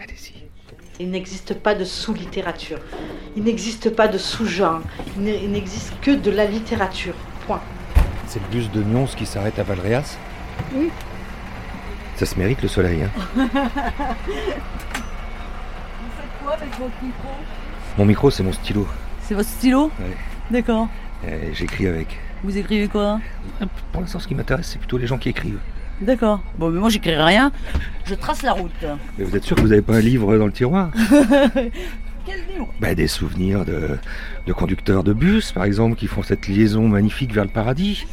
Allez-y. Il n'existe pas de sous-littérature. Il n'existe pas de sous-genre. Il n'existe que de la littérature. Point. C'est le bus de Nyons qui s'arrête à Valréas? Oui. Ça se mérite le soleil, hein Vous faites quoi avec votre micro? Mon micro, c'est mon stylo. C'est votre stylo? Ouais. D'accord. Euh, J'écris avec. Vous écrivez quoi? Pour l'instant, ce qui m'intéresse, c'est plutôt les gens qui écrivent. D'accord. Bon, mais moi j'écris rien. Je trace la route. Mais vous êtes sûr que vous n'avez pas un livre dans le tiroir? Quel livre? Bah, Des souvenirs de, de conducteurs de bus, par exemple, qui font cette liaison magnifique vers le paradis.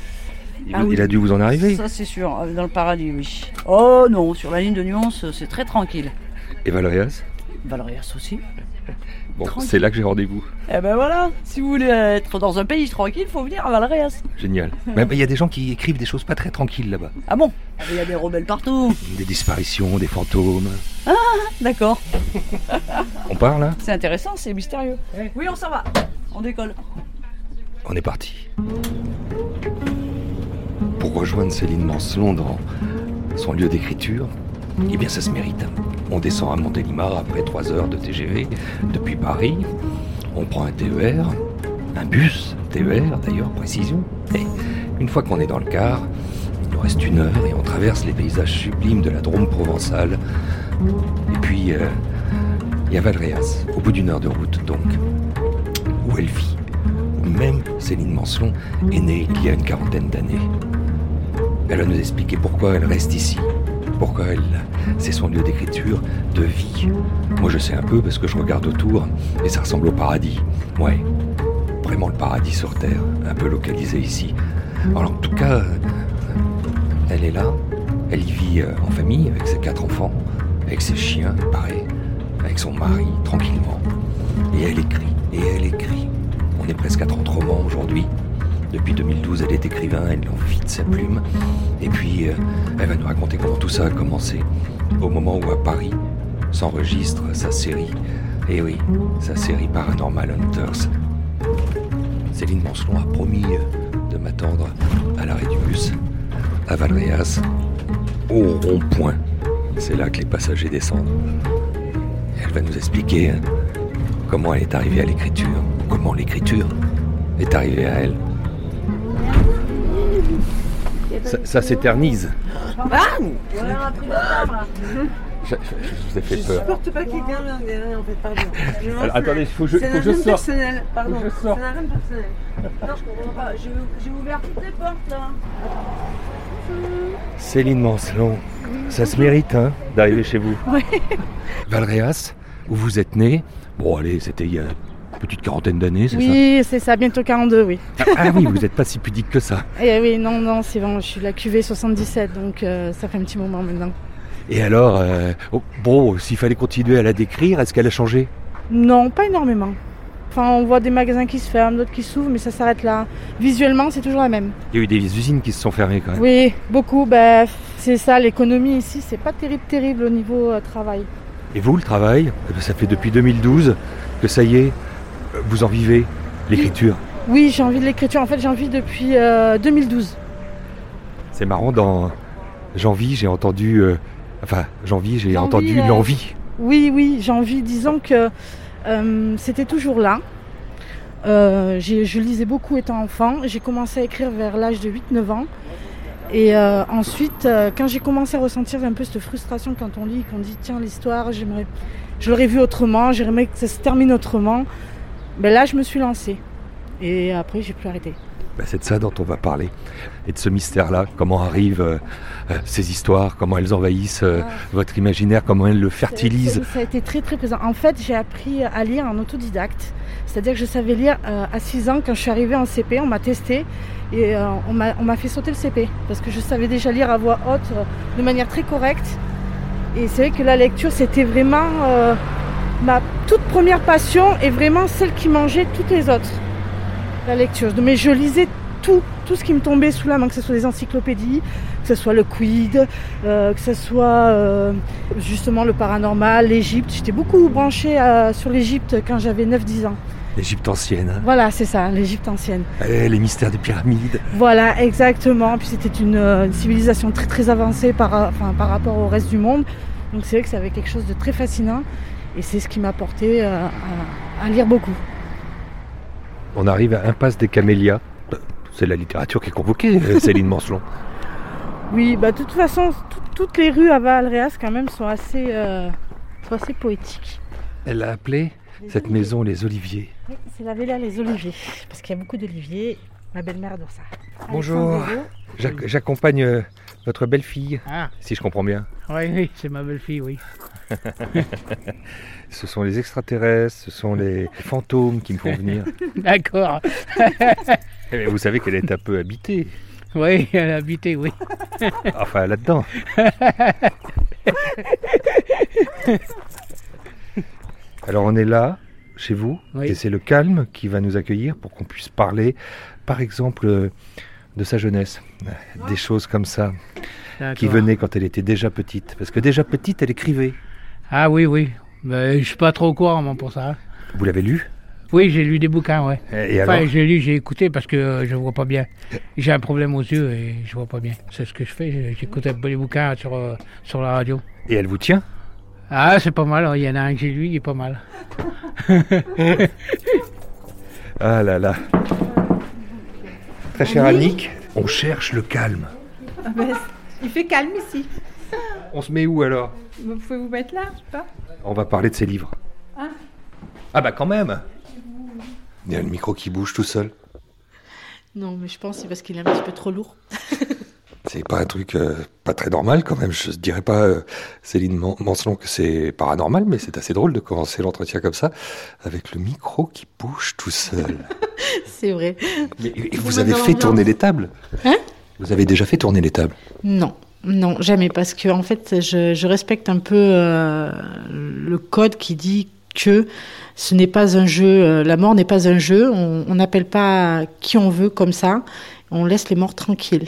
Il, Ah oui. il a dû vous en arriver. Ça c'est sûr, euh, dans le paradis, oui. Oh non, sur la ligne de nuance, c'est très tranquille. Et Valréas Valérias aussi. Bon, c'est là que j'ai rendez-vous. Eh ben voilà, si vous voulez être dans un pays tranquille, faut venir à Valérias. Génial. Mais il y a des gens qui écrivent des choses pas très tranquilles là-bas. Ah bon? Ah, Il y a des rebelles partout. Des disparitions, des fantômes. D'accord. On part là? C'est intéressant, c'est mystérieux. Oui, on s'en va. On décolle. On est parti. Pour rejoindre Céline Mancelon dans son lieu d'écriture, eh bien ça se mérite. On descend à Montélimar après 3 heures de TGV depuis Paris. On prend un TER, un bus, TER d'ailleurs, précision. Et une fois qu'on est dans le car, il nous reste une heure et on traverse les paysages sublimes de la Drôme provençale. Et puis, euh, il y a Valréas, au bout d'une heure de route donc, où elle vit où même Céline Mancelon est née il y a une quarantaine d'années. Elle va nous expliquer pourquoi elle reste ici, pourquoi elle, c'est son lieu d'écriture, de vie. Moi je sais un peu parce que je regarde autour et ça ressemble au paradis. Ouais, vraiment le paradis sur Terre, un peu localisé ici. Alors en tout cas, euh, elle est là, elle y vit euh, en famille avec ses quatre enfants, avec ses chiens, il paraît, avec son mari, tranquillement. Et elle écrit, et elle écrit. On est presque à 30 romans aujourd'hui. Depuis 2012, elle est écrivain, elle en vit de sa plume. Et puis, euh, elle va nous raconter comment tout ça a commencé. Au moment où à Paris s'enregistre sa série. Et oui, sa série Paranormal Hunters. Céline Mancelon a promis euh, de m'attendre à l'arrêt du bus, à Valréas, au rond-point. C'est là que les passagers descendent. Elle va nous expliquer hein, comment elle est arrivée à l'écriture, comment l'écriture est arrivée à elle. Ça, ça s'éternise. Je, je- je vous ai fait Je peur. supporte pas qu'il vienne en fait, pardon. Je Alors, attendez, il faut que je, faut que je sorte. personnel, pardon. Faut que je sorte. Ça n'a rien de personnel. Non, je comprends pas. J'ai ouvert toutes les portes là. Céline Mancelon, ça se mérite hein, d'arriver chez vous. Valréas, où vous êtes né, bon allez, c'était il y a petite quarantaine d'années, c'est Oui, c'est ça, bientôt 42, oui. ça ah, ah oui, vous n'êtes pas si pudique que ça. Et oui, non, non, c'est bon, je suis la QV 77, donc euh, ça fait un petit moment maintenant. Et alors, euh, oh, bon, s'il fallait continuer à la décrire, est-ce qu'elle a changé? Non, pas énormément. Enfin, on voit des magasins qui se ferment, d'autres qui s'ouvrent, mais ça s'arrête là. Visuellement, c'est toujours la même. Il y a eu des usines qui se sont fermées quand même. Oui, beaucoup. Ben, c'est ça, l'économie ici, c'est pas terrible, terrible au niveau euh, travail. Et vous, le travail, eh ben, ça fait depuis 2012 que ça y est, vous en vivez, l'écriture. Oui, j'ai envie de l'écriture. En fait, j'ai envie depuis euh, 2012. C'est marrant, dans Janvier, j'ai entendu... euh, enfin, Janvier, j'ai entendu euh, l'envie. Oui, oui, j'ai envie, disons que euh, c'était toujours là. Euh, je lisais beaucoup étant enfant. J'ai commencé à écrire vers l'âge de 8-9 ans. Et euh, ensuite, euh, quand j'ai commencé à ressentir un peu cette frustration quand on lit, qu'on dit tiens l'histoire, j'aimerais, je l'aurais vu autrement, j'aimerais que ça se termine autrement. Ben là, je me suis lancée. Et après, j'ai plus arrêté. Bah, c'est de ça dont on va parler. Et de ce mystère-là, comment arrivent euh, euh, ces histoires, comment elles envahissent euh, Ah. votre imaginaire, comment elles le fertilisent? Ça, a été très très présent. En fait, j'ai appris à lire en autodidacte. C'est-à-dire que je savais lire à 6 ans. Quand je suis arrivée en CP, on m'a testé et on m'a fait sauter le CP. Parce que je savais déjà lire à voix haute de manière très correcte. Et c'est vrai que la lecture, c'était vraiment ma toute première passion et vraiment celle qui mangeait toutes les autres. La lecture. Mais je lisais tout, tout ce qui me tombait sous la main, que ce soit des encyclopédies, que ce soit le Quid, euh, que ce soit euh, justement le paranormal, l'Égypte. J'étais beaucoup branchée euh, sur l'Égypte quand j'avais 9-10 ans. L'Égypte ancienne, hein. Voilà, c'est ça, l'Égypte ancienne. Eh, les mystères des pyramides. Voilà, exactement. Puis c'était une, une civilisation très très avancée par, enfin, par rapport au reste du monde. Donc c'est vrai que ça avait quelque chose de très fascinant et c'est ce qui m'a porté euh, à, à lire beaucoup. On arrive à Impasse des Camélias. C'est la littérature qui est convoquée, euh, Céline Mancelon. Oui, bah de toute façon, tout- toutes les rues à Valréas quand même sont assez, euh, sont assez poétiques. Elle a appelé cette maison les Oliviers. Oui, C'est la Villa Les Oliviers, parce qu'il y a beaucoup d'oliviers. Ma belle-mère adore ça. Bonjour. J'accompagne votre belle-fille, Ah, si je comprends bien. oui, oui, c'est ma belle-fille, oui. Ce sont les extraterrestres, ce sont les fantômes qui me font venir. D'accord. Eh Vous savez qu'elle est un peu habitée. Oui, elle a habité, oui. Enfin, là-dedans. Alors, on est là, chez vous, Oui. et c'est le calme qui va nous accueillir pour qu'on puisse parler, par exemple, euh, de sa jeunesse. Des choses comme ça, qui venaient quand elle était déjà petite. Parce que déjà petite, elle écrivait. Ah oui, oui. Mais je suis pas trop au courant, moi, pour ça. Vous l'avez lu? Oui, j'ai lu des bouquins, ouais. Et Enfin, j'ai lu, j'ai écouté parce que euh, je vois pas bien. J'ai un problème aux yeux et je vois pas bien. C'est ce que je fais. J'écoute un peu les bouquins sur, euh, sur la radio. Et elle vous tient? Ah, c'est pas mal. Il y en a un que j'ai lu, il est pas mal. Ah là là. Très cher Annick, on cherche le calme. Ah ben, il fait calme ici. On se met où alors? Vous pouvez vous mettre là, je sais pas. On va parler de ses livres. Ah. Ah bah quand même Il y a le micro qui bouge tout seul. Non, mais je pense que c'est parce qu'il est un petit peu trop lourd. C'est pas un truc euh, pas très normal quand même. Je dirais pas, euh, Céline Man- Mancelon, que c'est paranormal, mais c'est assez drôle de commencer l'entretien comme ça, avec le micro qui bouge tout seul. C'est vrai. Mais, et Vous vous avez fait tourner les tables? Hein? Vous avez déjà fait tourner les tables? Non, non, jamais, parce que en fait, je, je respecte un peu euh, le code qui dit que ce n'est pas un jeu, la mort n'est pas un jeu, on n'appelle pas qui on veut comme ça, on laisse les morts tranquilles.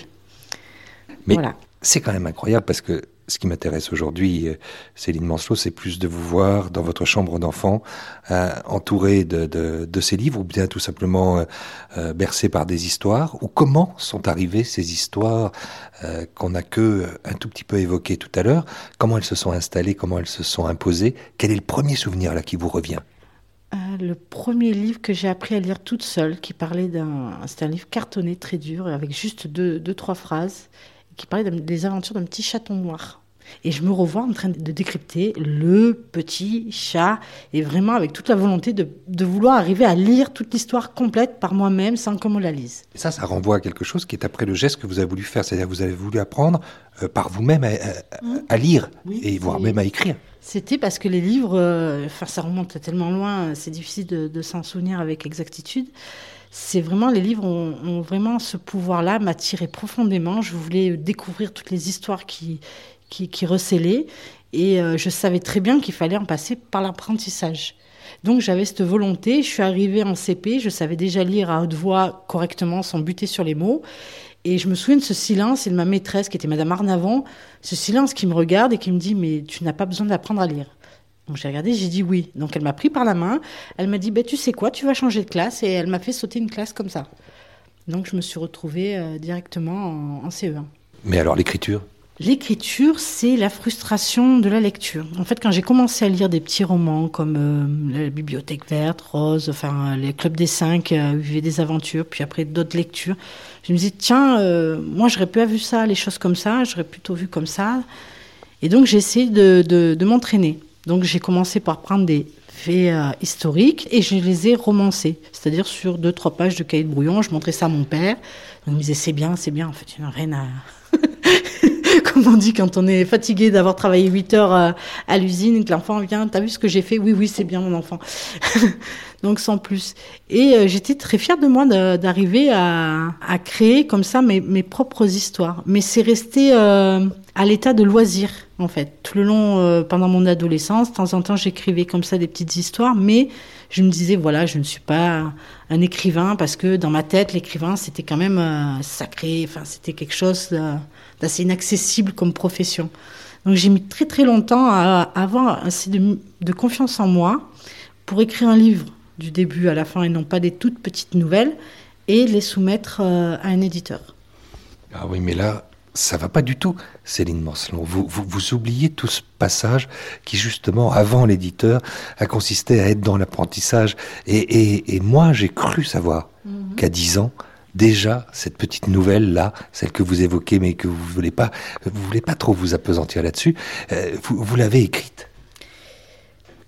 Mais Voilà. c'est quand même incroyable parce que ce qui m'intéresse aujourd'hui, euh, Céline Mancelot, c'est plus de vous voir dans votre chambre d'enfant, euh, entourée de, de, de ces livres, ou bien tout simplement euh, euh, bercé par des histoires, ou comment sont arrivées ces histoires euh, qu'on n'a que un tout petit peu évoquées tout à l'heure, comment elles se sont installées, comment elles se sont imposées, quel est le premier souvenir là qui vous revient? Le premier livre que j'ai appris à lire toute seule, qui parlait d'un, c'était un livre cartonné très dur, avec juste deux, deux trois phrases, qui parlait des aventures d'un petit chaton noir. Et je me revois en train de décrypter le petit chat, et vraiment avec toute la volonté de, de vouloir arriver à lire toute l'histoire complète par moi-même sans qu'on me la lise. Et ça, ça renvoie à quelque chose qui est après le geste que vous avez voulu faire, c'est-à-dire que vous avez voulu apprendre euh, par vous-même à, à- à lire, Oui, et voire même à écrire. C'était parce que les livres, euh, enfin ça remonte tellement loin, c'est difficile de, de s'en souvenir avec exactitude. C'est vraiment, les livres ont, vraiment ce pouvoir-là, m'attirer profondément. Je voulais découvrir toutes les histoires qui, qui, qui recélaient. Et euh, je savais très bien qu'il fallait en passer par l'apprentissage. Donc j'avais cette volonté. Je suis arrivée en CP, je savais déjà lire à haute voix correctement sans buter sur les mots. Et je me souviens de ce silence et de ma maîtresse, qui était Madame Arnavon, ce silence qui me regarde et qui me dit Mais tu n'as pas besoin d'apprendre à lire. Donc j'ai regardé, j'ai dit oui. Donc elle m'a pris par la main, elle m'a dit ben, Tu sais quoi, tu vas changer de classe. Et elle m'a fait sauter une classe comme ça. Donc je me suis retrouvée euh, directement en, en CE1. Mais alors l'écriture? L'écriture, c'est la frustration de la lecture. En fait, quand j'ai commencé à lire des petits romans comme euh, La Bibliothèque verte, Rose, enfin les Clubs des Cinq, euh, Vivez des aventures, puis après d'autres lectures, je me disais tiens, euh, moi j'aurais pas vu ça, les choses comme ça, j'aurais plutôt vu comme ça. Et donc j'ai essayé de, de, de m'entraîner. Donc j'ai commencé par prendre des faits euh, historiques et je les ai romancés, c'est-à-dire sur deux trois pages de cahier de brouillon. Je montrais ça à mon père. Donc, il me disait c'est bien, c'est bien. En fait, il a rien à comme on dit quand on est fatigué d'avoir travaillé 8 heures euh, à l'usine que l'enfant vient, t'as vu ce que j'ai fait? Oui, oui, c'est bien mon enfant. Donc sans plus. Et euh, j'étais très fière de moi d'arriver à, créer comme ça mes, propres histoires. Mais c'est resté euh, à l'état de loisir en fait. Tout le long, euh, pendant mon adolescence, de temps en temps, j'écrivais comme ça des petites histoires, mais je me disais voilà, je ne suis pas un écrivain parce que dans ma tête, l'écrivain c'était quand même sacré. Enfin, c'était quelque chose d'assez inaccessible comme profession. Donc j'ai mis très très longtemps à avoir assez de, de confiance en moi pour écrire un livre du début à la fin et non pas des toutes petites nouvelles et les soumettre euh, à un éditeur. Ah oui, mais là, ça va pas du tout, Céline Mancelon. Vous, vous, vous oubliez tout ce passage qui, justement, avant l'éditeur, a consisté à être dans l'apprentissage. Et, et, et moi, j'ai cru savoir qu'à 10 ans, déjà, cette petite nouvelle-là, celle que vous évoquez, mais que vous voulez pas, vous voulez pas trop vous apesantir là-dessus, euh, vous, vous l'avez écrite.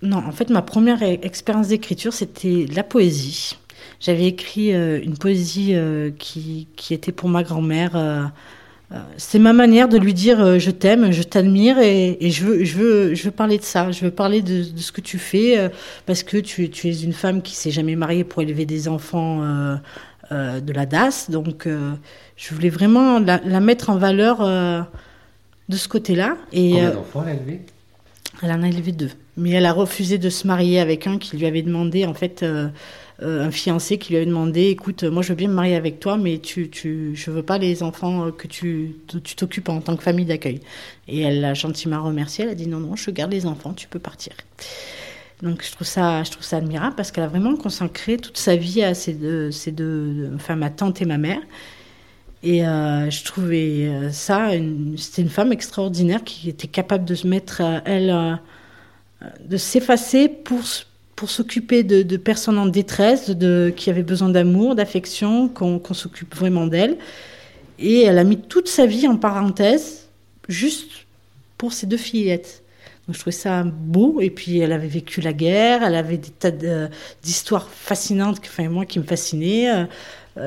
Non, en fait, ma première e- expérience d'écriture, c'était la poésie. J'avais écrit euh, une poésie euh, qui, qui était pour ma grand-mère. euh, euh, c'est ma manière de lui dire je t'aime, je t'admire et, et je, veux, je, veux, je veux parler de ça. Je veux parler de, de ce que tu fais parce que tu, tu es une femme qui s'est jamais mariée pour élever des enfants de la DAS. Donc, je voulais vraiment la, la mettre en valeur de ce côté-là. Et, d'enfants elle a élevé elle en a élevé deux. Mais elle a refusé de se marier avec un qui lui avait demandé, en fait, euh, euh, un fiancé qui lui avait demandé, écoute, moi je veux bien me marier avec toi, mais tu, tu, je veux pas les enfants euh, que tu tu t'occupes en tant que famille d'accueil. Et elle l'a gentiment remercié. Elle a dit non, non, je garde les enfants, tu peux partir. Donc je trouve ça, je trouve ça admirable parce qu'elle a vraiment consacré toute sa vie à ces deux, ces deux, enfin ma tante et ma mère. Et euh, je trouvais euh, ça, c'était une femme extraordinaire qui était capable de se mettre, euh, elle, euh, de s'effacer pour, pour s'occuper de, personnes en détresse, de, qui avaient besoin d'amour, d'affection, qu'on s'occupe vraiment d'elle. Et elle a mis toute sa vie en parenthèse, juste pour ces deux fillettes. Donc je trouvais ça beau. Et puis elle avait vécu la guerre, elle avait des tas d'histoires fascinantes, enfin moi qui me fascinaient. Euh,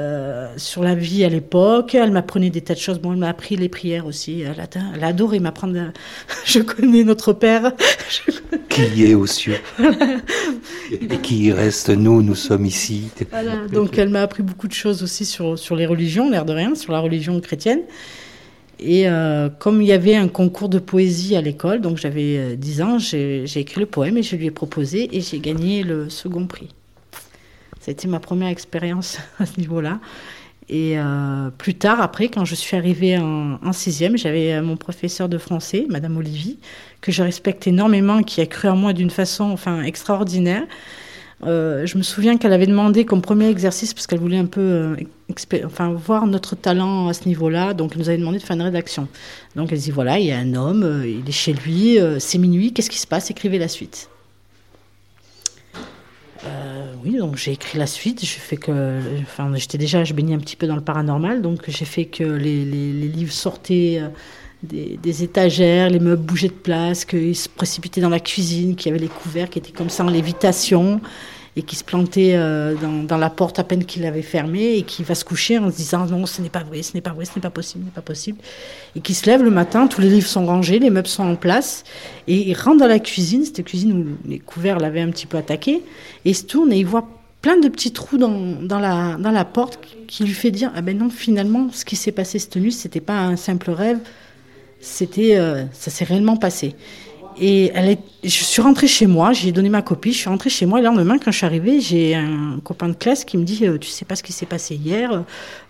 euh, sur la vie à l'époque, elle m'apprenait des tas de choses. Bon, elle m'a appris les prières aussi. Elle a, elle a adoré m'apprendre. à- Je connais notre père. Qui est aux cieux Et qui y reste Nous, nous sommes ici. Voilà, donc elle m'a appris beaucoup de choses aussi sur, sur les religions, l'air de rien, sur la religion chrétienne. Et euh, comme il y avait un concours de poésie à l'école, donc j'avais euh, 10 ans, j'ai j'ai écrit le poème et je lui ai proposé et j'ai gagné le second prix. Été ma première expérience à ce niveau-là. Et euh, plus tard, après, quand je suis arrivée en, sixième, j'avais euh, mon professeur de français, Madame Olivier, que je respecte énormément, qui a cru en moi d'une façon enfin, extraordinaire. Euh, je me souviens qu'elle avait demandé comme premier exercice, parce qu'elle voulait un peu voir notre talent à ce niveau-là, donc elle nous avait demandé de faire une rédaction. Donc elle dit voilà, il y a un homme, il est chez lui, c'est minuit, qu'est-ce qui se passe? Écrivez la suite. Oui, donc j'ai écrit la suite. Je fais que, j'étais déjà, je baignais un petit peu dans le paranormal, donc j'ai fait que les livres sortaient euh, des, des étagères, les meubles bougeaient de place, qu'ils se précipitaient dans la cuisine, qu'il y avait les couverts qui étaient comme ça en lévitation et qui se plantaient euh, dans, la porte à peine qu'il avait fermée et qui va se coucher en se disant non, ce n'est pas vrai, ce n'est pas vrai, ce n'est pas possible, ce n'est pas possible. Et qui se lève le matin, tous les livres sont rangés, les meubles sont en place et il rentre dans la cuisine, cette cuisine où les couverts l'avaient un petit peu attaqué, et il se tourne et il voit plein de petits trous dans, dans, la, dans la porte qui lui fait dire ah ben non finalement ce qui s'est passé cette nuit c'était pas un simple rêve c'était euh, ça s'est réellement passé et je suis rentrée chez moi j'ai donné ma copie je suis rentrée chez moi et le lendemain quand je suis arrivée j'ai un copain de classe qui me dit euh, tu sais pas ce qui s'est passé hier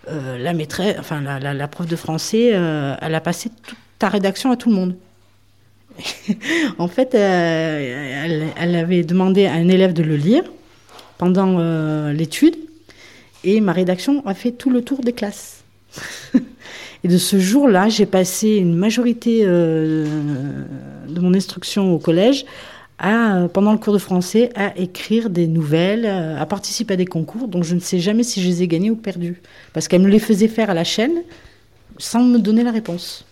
euh, la maîtresse enfin la, prof de français euh, elle a passé toute ta rédaction à tout le monde en fait, elle, elle avait demandé à un élève de le lire pendant l'étude et ma rédaction a fait tout le tour des classes. et de ce jour-là, j'ai passé une majorité euh, de mon instruction au collège pendant le cours de français, à écrire des nouvelles, euh, à participer à des concours dont je ne sais jamais si je les ai gagnés ou perdus. Parce qu'elle me les faisait faire à la chaîne sans me donner la réponse.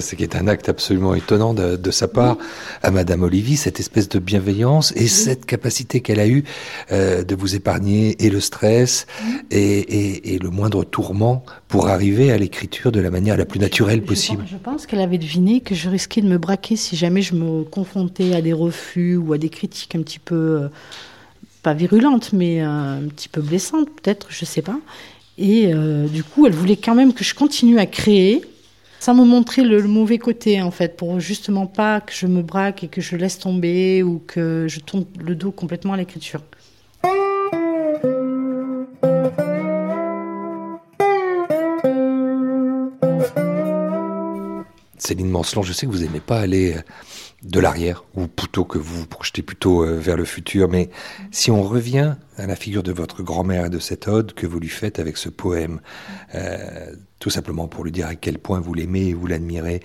Ce qui est un acte absolument étonnant de, de sa part à Madame Olivier, cette espèce de bienveillance et cette capacité qu'elle a eue euh, de vous épargner et le stress et, et, et le moindre tourment pour arriver à l'écriture de la manière la plus naturelle Je- possible. Je, pense qu'elle avait deviné que je risquais de me braquer si jamais je me confrontais à des refus ou à des critiques un petit peu, euh, pas virulentes, mais euh, un petit peu blessantes peut-être, je sais pas. Et euh, du coup, elle voulait quand même que je continue à créer sans me montrer le, mauvais côté en fait, pour justement pas que je me braque et que je laisse tomber ou que je tourne le dos complètement à l'écriture. Céline Mancelon, je sais que vous n'aimez pas aller euh, de l'arrière, ou plutôt que vous vous projetez plutôt euh, vers le futur. Mais si on revient à la figure de votre grand-mère et de cette ode que vous lui faites avec ce poème, euh, tout simplement pour lui dire à quel point vous l'aimez et vous l'admirez,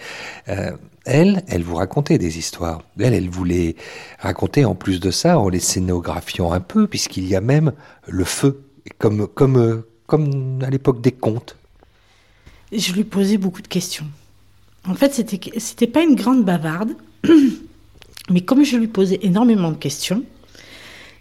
euh, elle, elle vous racontait des histoires. Elle, elle voulait raconter en plus de ça, en les scénographiant un peu, puisqu'il y a même le feu, comme, comme, euh, comme à l'époque des contes. Je lui posais beaucoup de questions. En fait, c'était c'était pas une grande bavarde, mais comme je lui posais énormément de questions,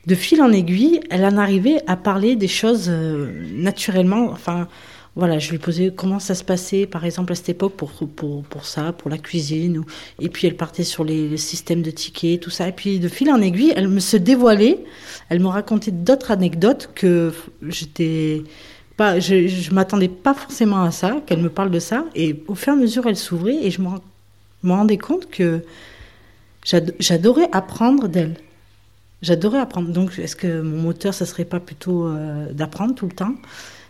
de fil en aiguille, elle en arrivait à parler des choses euh, naturellement. Enfin, voilà, je lui posais comment ça se passait, par exemple, à cette époque, pour, pour, pour ça, pour la cuisine. Et puis, elle partait sur les, systèmes de tickets, tout ça. Et puis, de fil en aiguille, elle me se dévoilait. Elle me racontait d'autres anecdotes que j'étais pas, je, je m'attendais pas forcément à ça, qu'elle me parle de ça. Et au fur et à mesure, elle s'ouvrait et je me, rend- me rendais compte que j'ad- j'adorais apprendre d'elle. J'adorais apprendre. Donc, est-ce que mon moteur, ça serait pas plutôt euh, d'apprendre tout le temps?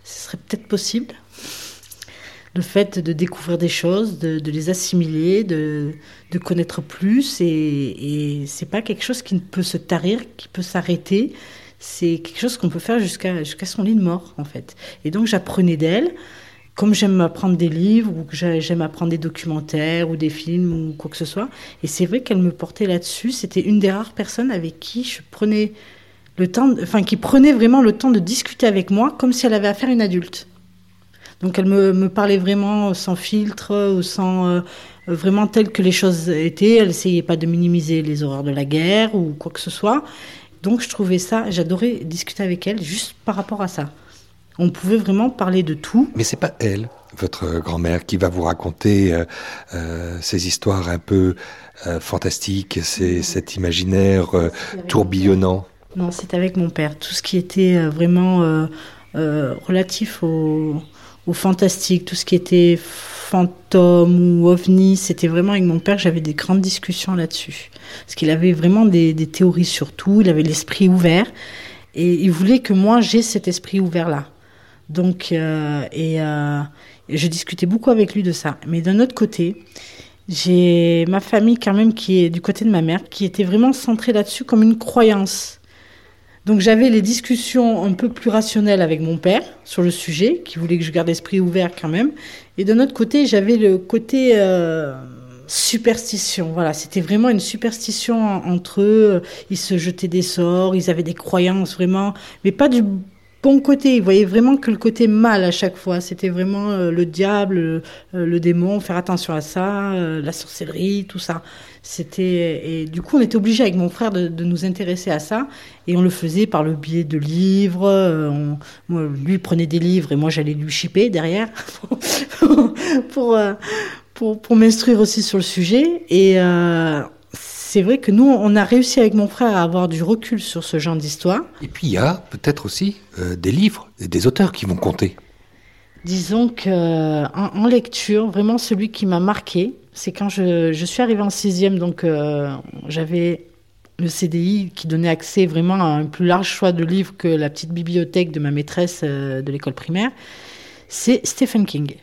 Ce serait peut-être possible. Le fait de découvrir des choses, de, les assimiler, de, de connaître plus, et, et c'est pas quelque chose qui ne peut se tarir, qui peut s'arrêter. C'est quelque chose qu'on peut faire jusqu'à jusqu'à son lit de mort, en fait. Et donc, j'apprenais d'elle. Comme j'aime apprendre des livres, ou que j'ai- j'aime apprendre des documentaires, ou des films, ou quoi que ce soit. Et c'est vrai qu'elle me portait là-dessus. C'était une des rares personnes avec qui je prenais le temps, enfin, qui prenait vraiment le temps de discuter avec moi, comme si elle avait affaire à une adulte. Donc elle me, me parlait vraiment sans filtre, ou sans euh, vraiment tel que les choses étaient. Elle essayait pas de minimiser les horreurs de la guerre ou quoi que ce soit. Donc je trouvais ça, j'adorais discuter avec elle juste par rapport à ça. On pouvait vraiment parler de tout. Mais c'est pas elle, votre grand-mère, qui va vous raconter euh, euh, ces histoires un peu euh, fantastiques, ces, cet imaginaire euh, tourbillonnant. Non, c'est avec mon père. Tout ce qui était euh, vraiment euh, euh, relatif au, fantastique, tout ce qui était fantôme ou ovni, c'était vraiment avec mon père. J'avais des grandes discussions là-dessus. Parce qu'il avait vraiment des, théories sur tout. Il avait l'esprit ouvert. Et il voulait que moi, j'ai cet esprit ouvert-là. Donc, et je discutais beaucoup avec lui de ça. Mais d'un autre côté, j'ai ma famille quand même qui est du côté de ma mère, qui était vraiment centrée là-dessus comme une croyance. Donc j'avais les discussions un peu plus rationnelles avec mon père sur le sujet, qui voulait que je garde l'esprit ouvert quand même. Et d'un autre côté, j'avais le côté euh, superstition. Voilà, c'était vraiment une superstition en- entre eux. Ils se jetaient des sorts, ils avaient des croyances vraiment, mais pas du bon côté. Ils voyaient vraiment que le côté mal à chaque fois. C'était vraiment euh, le diable, le, euh, le démon, faire attention à ça, euh, la sorcellerie, tout ça. C'était et du coup on était obligé avec mon frère de, nous intéresser à ça et on le faisait par le biais de livres. on- moi, lui prenait des livres et moi j'allais lui chipper derrière pour pour, pour, pour m'instruire aussi sur le sujet et c'est vrai que nous on a réussi avec mon frère à avoir du recul sur ce genre d'histoire. Et puis il y a peut-être aussi euh, des livres, et des auteurs qui vont compter. Disons que en, en lecture, vraiment celui qui m'a marqué, c'est quand je, je suis arrivée en sixième, donc euh, j'avais le CDI qui donnait accès vraiment à un plus large choix de livres que la petite bibliothèque de ma maîtresse euh, de l'école primaire. C'est Stephen King.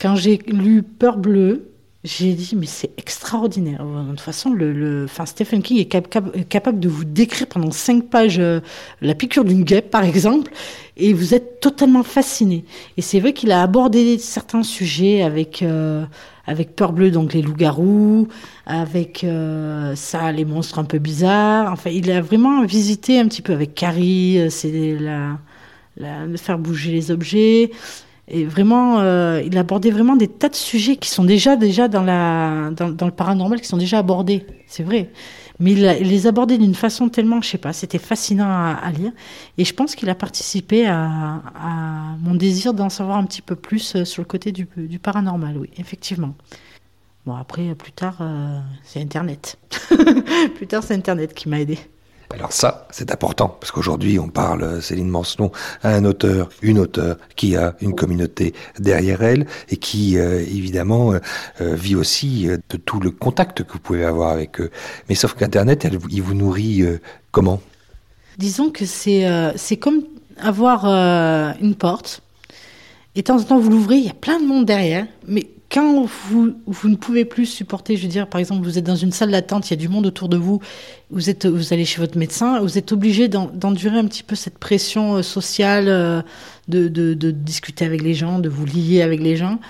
Quand j'ai lu Peur bleue, j'ai dit mais c'est extraordinaire. De toute façon, le, Stephen King est cap- cap- capable de vous décrire pendant cinq pages euh, la piqûre d'une guêpe, par exemple, et vous êtes totalement fasciné. Et c'est vrai qu'il a abordé certains sujets avec euh, avec Peur bleue, donc les loups-garous, avec euh, ça, les monstres un peu bizarres. Enfin, il a vraiment visité un petit peu avec Carrie, euh, c'est la, la, faire bouger les objets. Vraiment, euh, il abordait vraiment des tas de sujets qui sont déjà, déjà dans, la, dans, le paranormal, qui sont déjà abordés. C'est vrai. Mais il, les abordait d'une façon tellement, je sais pas, c'était fascinant à, lire. Et je pense qu'il a participé à, à mon désir d'en savoir un petit peu plus euh, sur le côté du, du paranormal, oui, effectivement. Bon, après, plus tard, euh, c'est Internet. plus tard, c'est Internet qui m'a aidé. Alors ça, c'est important, parce qu'aujourd'hui, on parle, Céline Mancelon, à un auteur, une auteure, qui a une communauté derrière elle, et qui, euh, évidemment, euh, euh, vit aussi de tout le contact que vous pouvez avoir avec eux. Mais sauf qu'Internet, il vous nourrit comment? Disons que c'est c'est comme avoir une porte. Et de temps en temps, vous l'ouvrez, il y a plein de monde derrière. Mais quand vous, vous ne pouvez plus supporter, je veux dire, par exemple, vous êtes dans une salle d'attente, il y a du monde autour de vous, vous, êtes, vous allez chez votre médecin, vous êtes obligé d'endurer un petit peu cette pression euh, sociale, euh, de, de, de, discuter avec les gens, de vous lier avec les gens.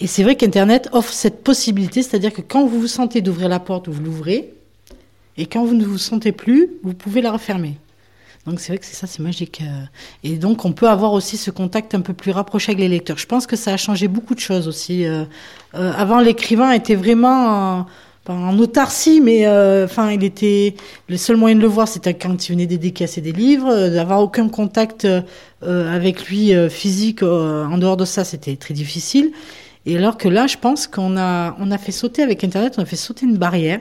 Et c'est vrai qu'Internet offre cette possibilité, c'est-à-dire que quand vous vous sentez d'ouvrir la porte, vous l'ouvrez, et quand vous ne vous sentez plus, vous pouvez la refermer. Donc c'est vrai que c'est ça, c'est magique. Euh. Et donc on peut avoir aussi ce contact un peu plus rapproché avec les lecteurs. Je pense que ça a changé beaucoup de choses aussi. Euh, euh, avant, l'écrivain était vraiment en, autarcie, mais enfin il était le seul moyen de le voir, c'était quand il venait dédicacer des livres, d'avoir aucun contact avec lui physique en dehors de ça, c'était très difficile. Et alors que là, je pense qu'on a on a fait sauter avec Internet, on a fait sauter une barrière.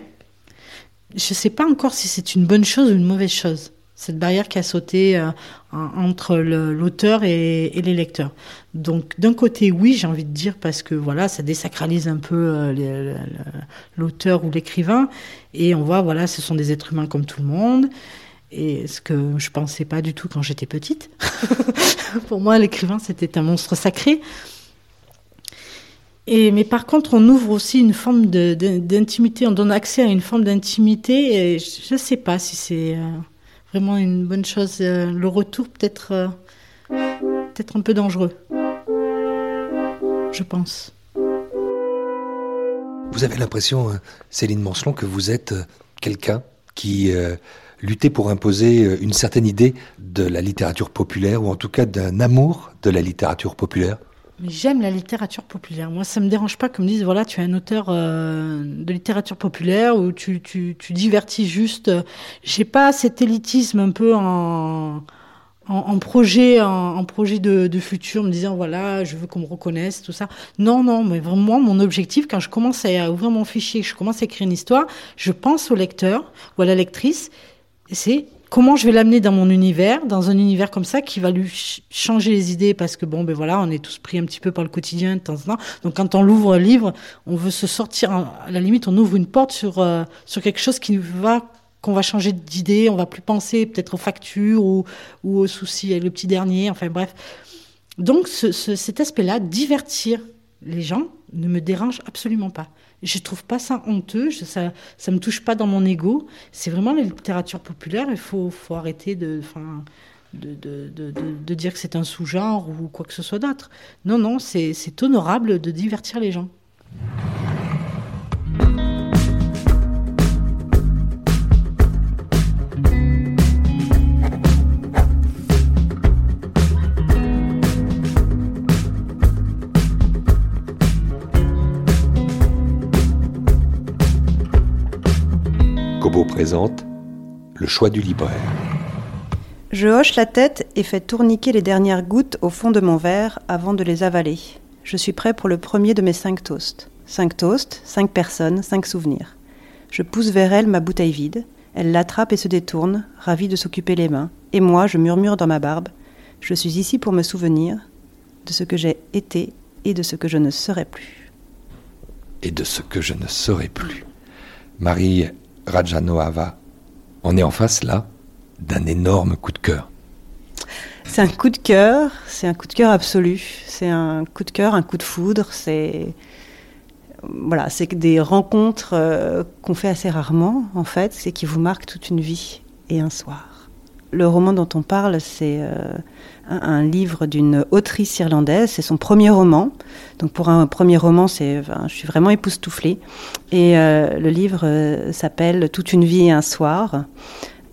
Je ne sais pas encore si c'est une bonne chose ou une mauvaise chose cette barrière qui a sauté euh, entre l'auteur et, les lecteurs. Donc d'un côté oui, j'ai envie de dire parce que voilà, ça désacralise un peu euh, l'auteur ou l'écrivain et on voit voilà, ce sont des êtres humains comme tout le monde. Et ce que je pensais pas du tout quand j'étais petite. Pour moi, l'écrivain c'était un monstre sacré. Et, mais par contre, on ouvre aussi une forme d'intimité, on donne accès à une forme d'intimité. Et je ne sais pas si c'est euh, vraiment une bonne chose. Euh, le retour peut-être euh, peut-être un peu dangereux, je pense. Vous avez l'impression, euh, Céline Mancelon, que vous êtes quelqu'un qui luttait pour imposer une certaine idée de la littérature populaire, ou en tout cas d'un amour de la littérature populaire? J'aime la littérature populaire. Moi, ça me dérange pas qu'on me dise, voilà, tu es un auteur euh, de littérature populaire ou tu, tu, tu divertis juste. J'ai pas cet élitisme un peu en, en, projet, en projet de, de, futur, me disant, voilà, je veux qu'on me reconnaisse, tout ça. Non, non, mais vraiment, mon objectif, quand je commence à ouvrir mon fichier, que je commence à écrire une histoire, je pense au lecteur ou à la lectrice, c'est comment je vais l'amener dans mon univers, dans un univers comme ça qui va lui changer les idées parce que bon ben voilà, on est tous pris un petit peu par le quotidien de temps en temps. Donc quand on l'ouvre un livre, on veut se sortir à la limite on ouvre une porte sur euh, sur quelque chose qui va qu'on va changer d'idée, on va plus penser peut-être aux factures ou, ou aux soucis avec le petit dernier, enfin bref. Donc ce, cet aspect-là, divertir les gens, ne me dérange absolument pas. Je trouve pas ça honteux, ça, ça me touche pas dans mon ego. C'est vraiment la littérature populaire. Il faut, faut arrêter de, enfin, de, de, de, de, dire que c'est un sous-genre ou quoi que ce soit d'autre. Non, non, c'est honorable de divertir les gens. Présente Le choix du libraire. Je hoche la tête et fais tourniquer les dernières gouttes au fond de mon verre avant de les avaler. Je suis prêt pour le premier de mes cinq toasts. Cinq toasts, cinq personnes, cinq souvenirs. Je pousse vers elle ma bouteille vide. Elle l'attrape et se détourne, ravie de s'occuper les mains. Et moi, je murmure dans ma barbe Je suis ici pour me souvenir de ce que j'ai été et de ce que je ne serai plus. Et de ce que je ne serai plus. Marie Rajanoava. On est en face là d'un énorme coup de cœur. C'est un coup de cœur, c'est un coup de cœur absolu. C'est un coup de cœur, un coup de foudre. C'est voilà, c'est des rencontres euh, qu'on fait assez rarement en fait, c'est qui vous marquent toute une vie et un soir. Le roman dont on parle, c'est euh, un, livre d'une autrice irlandaise. C'est son premier roman. Donc pour un premier roman, c'est, je suis vraiment époustouflée. Et euh, le livre euh, s'appelle Toute une vie et un soir.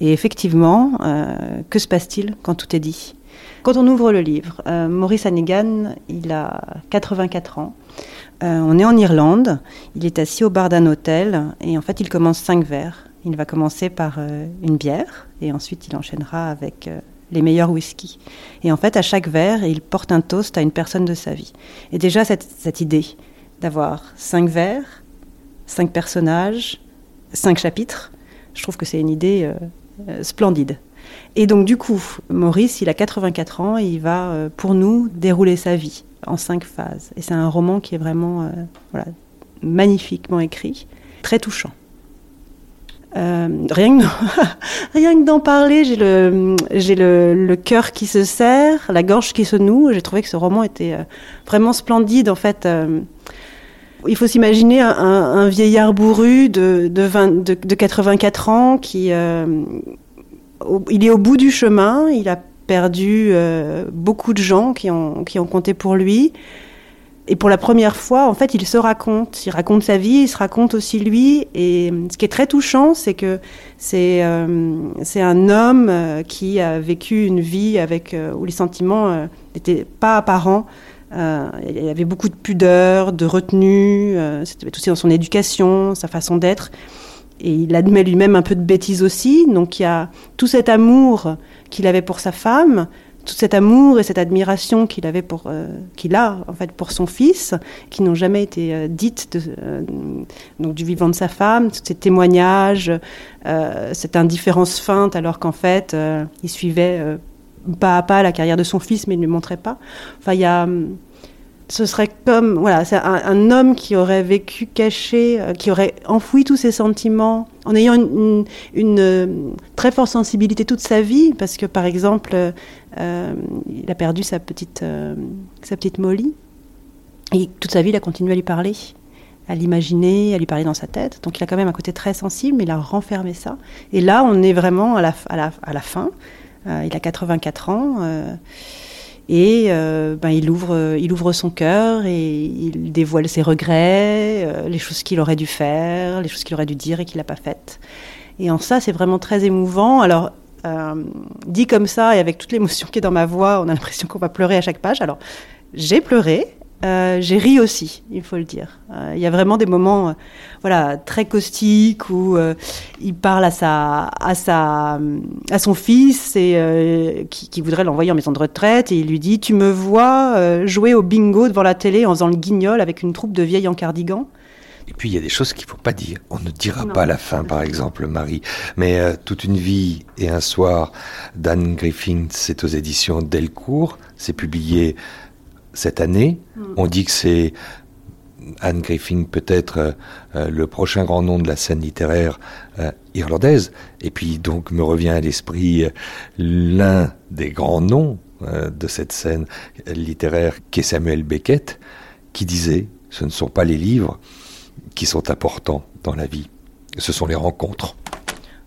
Et effectivement, que se passe-t-il quand tout est dit? Quand on ouvre le livre, Maurice Hannigan, il a 84 ans. on est en Irlande. Il est assis au bar d'un hôtel et en fait, il commence cinq verres. Il va commencer par une bière et ensuite il enchaînera avec les meilleurs whisky. Et en fait, à chaque verre, il porte un toast à une personne de sa vie. Et déjà, cette, idée d'avoir cinq verres, cinq personnages, cinq chapitres, je trouve que c'est une idée euh, euh, splendide. Et donc, du coup, Maurice, il a 84 ans et il va, euh, pour nous, dérouler sa vie en cinq phases. Et c'est un roman qui est vraiment voilà, magnifiquement écrit, très touchant. Euh, rien que d'en parler, j'ai le j'ai le, cœur qui se serre, la gorge qui se noue. J'ai trouvé que ce roman était euh, vraiment splendide. En fait, euh, Il faut s'imaginer un, vieillard bourru de, de, 20, de, de 84 ans qui... Euh, il est au bout du chemin, il a perdu beaucoup de gens qui ont, qui ont compté pour lui. Et pour la première fois, en fait, il se raconte. Il raconte sa vie, il se raconte aussi lui. Et ce qui est très touchant, c'est que c'est euh, un homme euh, qui a vécu une vie avec où les sentiments n'étaient pas apparents. il avait beaucoup de pudeur, de retenue. C'était aussi dans son éducation, sa façon d'être. Et il admet lui-même un peu de bêtises aussi. Donc il y a tout cet amour qu'il avait pour sa femme, tout cet amour et cette admiration qu'il avait pour euh, a pour son fils, qui n'ont jamais été euh, dites euh, du vivant de sa femme, tous ces témoignages, cette indifférence feinte alors qu'en fait il suivait pas à pas la carrière de son fils mais il ne lui montrait pas. Enfin il y a ce serait comme voilà, c'est un, homme qui aurait vécu caché, euh, qui aurait enfoui tous ses sentiments en ayant une, euh, très forte sensibilité toute sa vie, parce que par exemple, euh, il a perdu sa petite sa petite Molly, et toute sa vie, il a continué à lui parler, à l'imaginer, à lui parler dans sa tête. Donc il a quand même un côté très sensible, mais il a renfermé ça. Et là, on est vraiment à la, à la, à la fin. il a 84 ans. Et euh, ben, il, ouvre, il ouvre son cœur et il dévoile ses regrets, euh, les choses qu'il aurait dû faire, les choses qu'il aurait dû dire et qu'il n'a pas faites. Et en ça, c'est vraiment très émouvant. Alors, euh, dit comme ça et avec toute l'émotion qui est dans ma voix, on a l'impression qu'on va pleurer à chaque page. Alors, j'ai pleuré, euh, j'ai ri aussi, il faut le dire. Euh, il y a vraiment des moments, euh, voilà, très caustiques où il parle à sa, à sa, à son fils et qui, voudrait l'envoyer en maison de retraite et il lui dit "Tu me vois jouer au bingo devant la télé en faisant le guignol avec une troupe de vieilles en cardigan?" Et puis il y a des choses qu'il faut pas dire. On ne dira pas la fin, par exemple, Marie. Mais toute une vie et un soir d'Anne Griffin, c'est aux éditions Delcourt. C'est publié cette année. Hmm. On dit que c'est Anne Griffin peut-être euh, euh, le prochain grand nom de la scène littéraire euh, irlandaise. Et puis donc me revient à l'esprit l'un des grands noms de cette scène littéraire qui est Samuel Beckett, qui disait ce ne sont pas les livres qui sont importants dans la vie, ce sont les rencontres.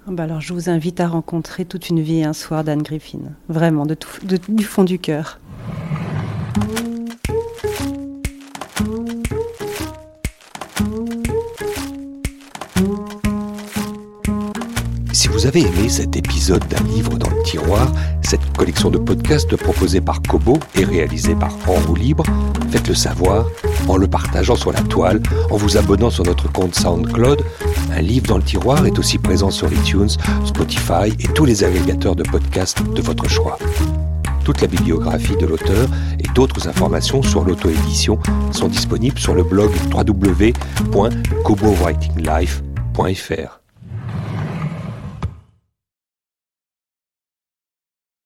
Ah bah alors je vous invite à rencontrer toute une vie un soir d'Anne Griffin, vraiment de du fond du cœur. Vous avez aimé cet épisode d'un livre dans le tiroir, cette collection de podcasts proposée par Kobo et réalisée par En roue libre, faites-le savoir en le partageant sur la toile, en vous abonnant sur notre compte SoundCloud. Un livre dans le tiroir est aussi présent sur iTunes, Spotify et tous les agrégateurs de podcasts de votre choix. Toute la bibliographie de l'auteur et d'autres informations sur l'auto-édition sont disponibles sur le blog www.kobowritinglife.fr.